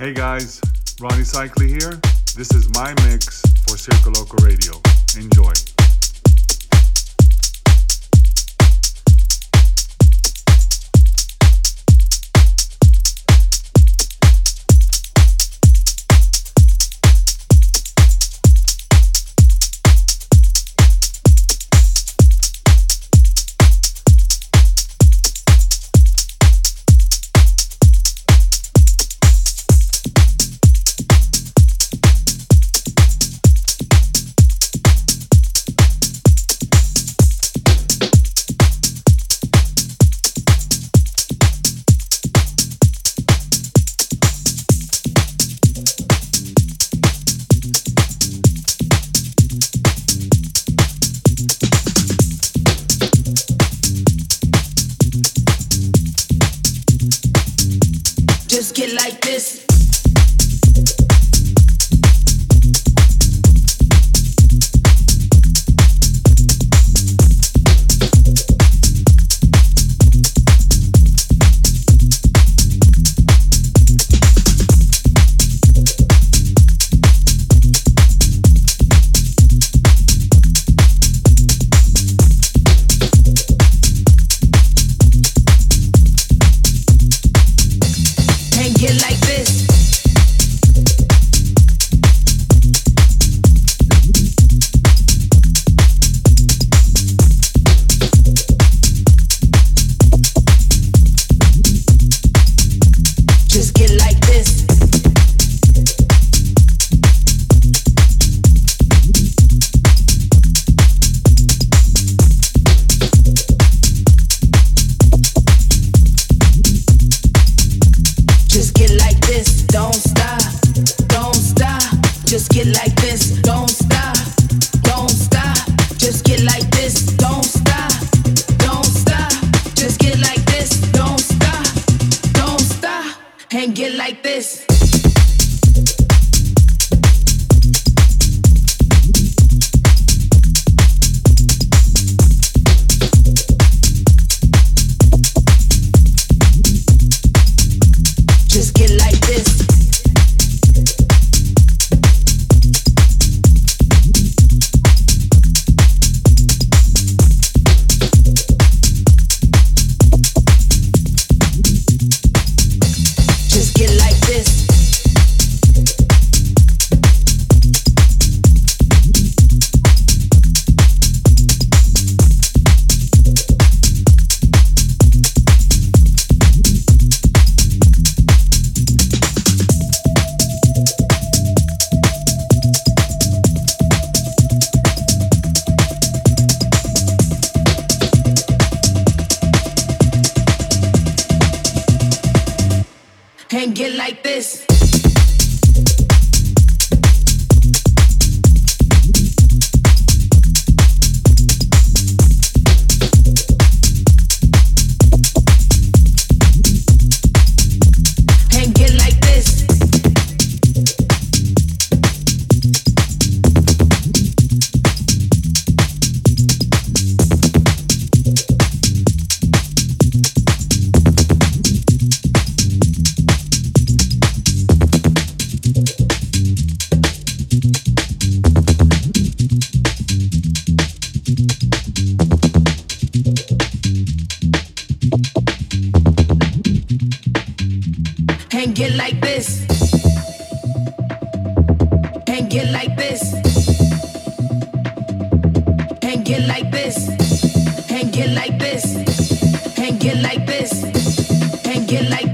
Hey guys, Rony Seikaly here. This is my mix for Circo Loco Radio. Enjoy. just get like this, don't stop, don't stop, just get like this, don't Can't get like this. Can't get like this. Can't get like this. Can't get like this. Can't get like this. Can't get like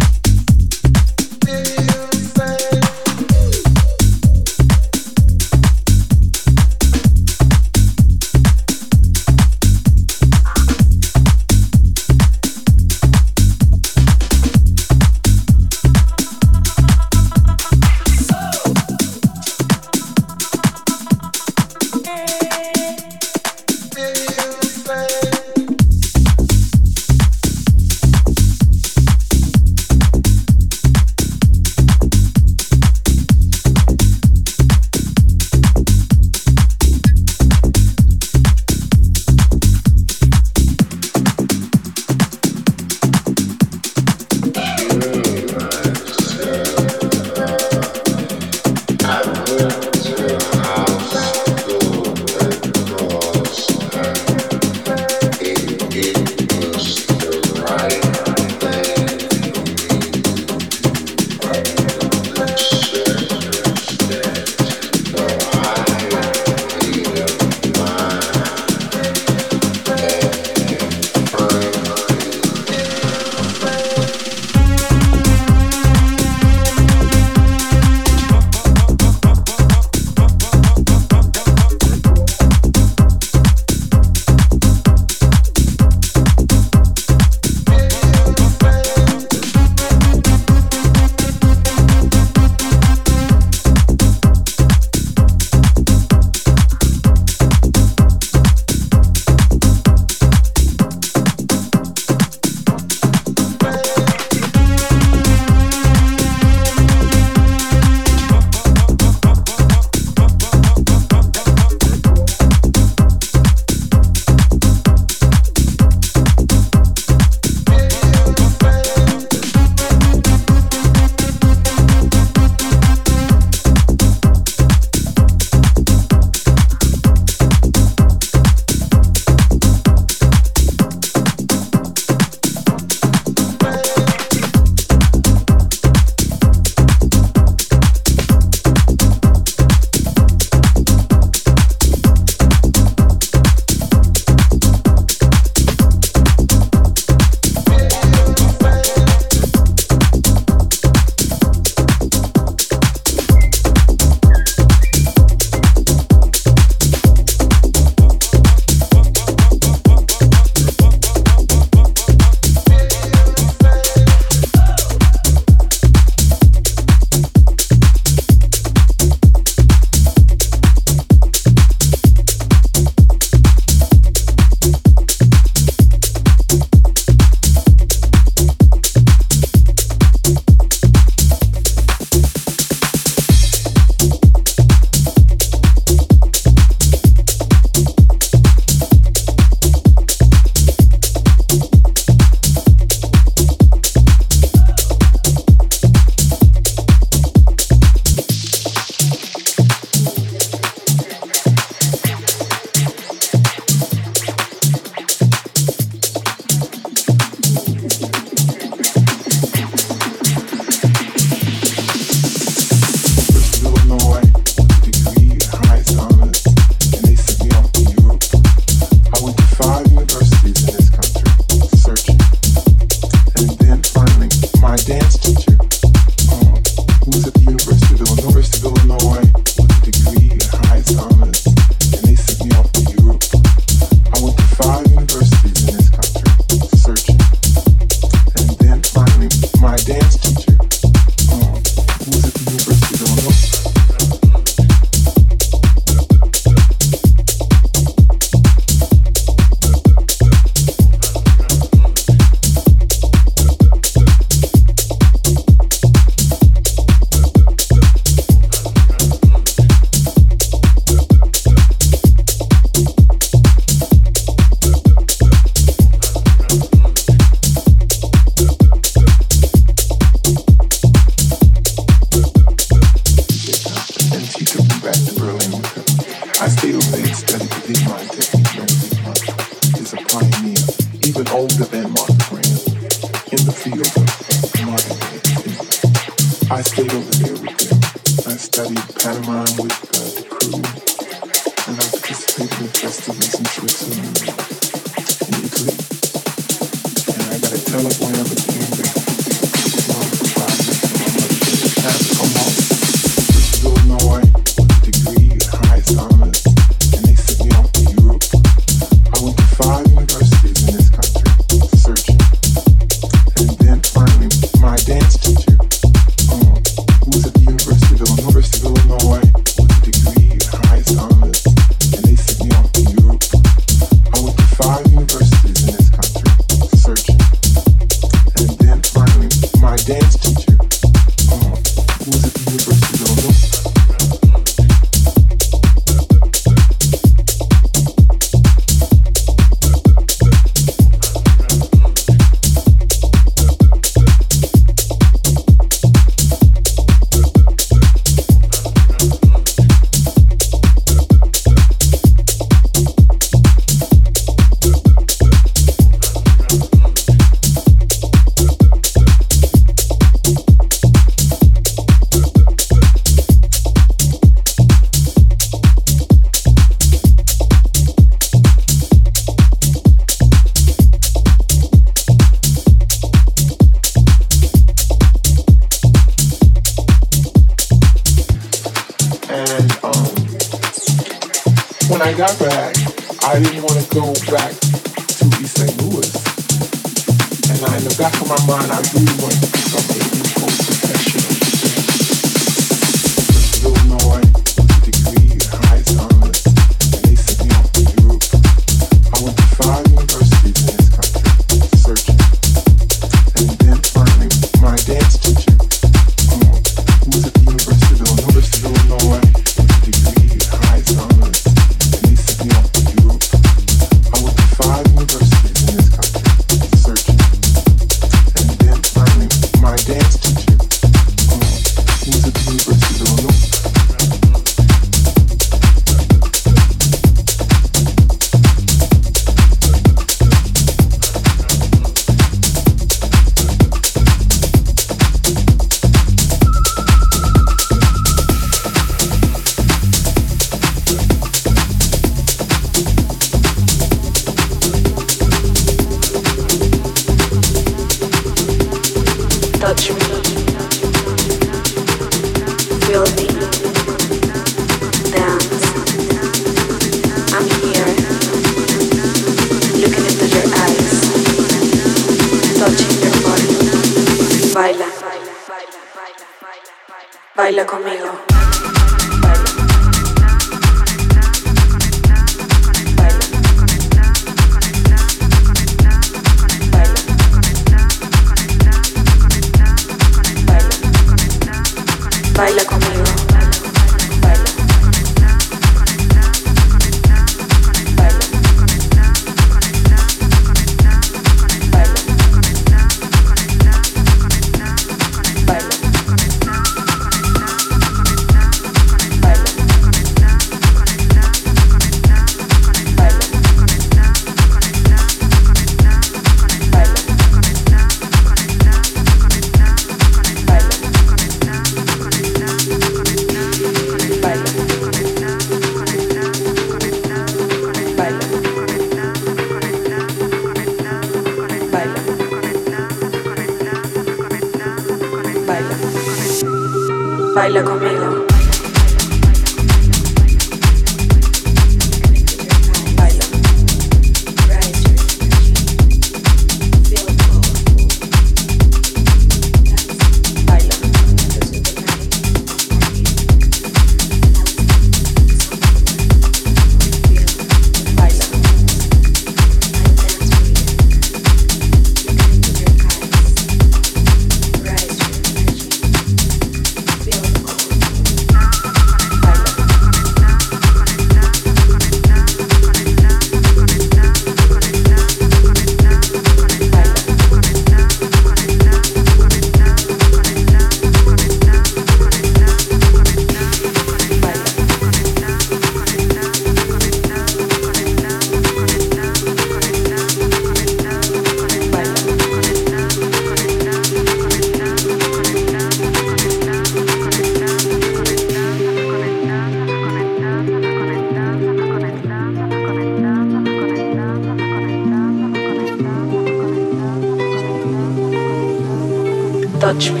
touch me.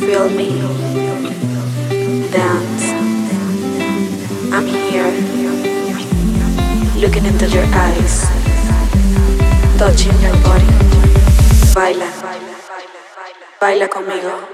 Feel me. Dance. I'm here. Looking into your eyes. Touching your body. Baila. Baila conmigo.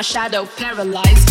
My shadow, paralyzed.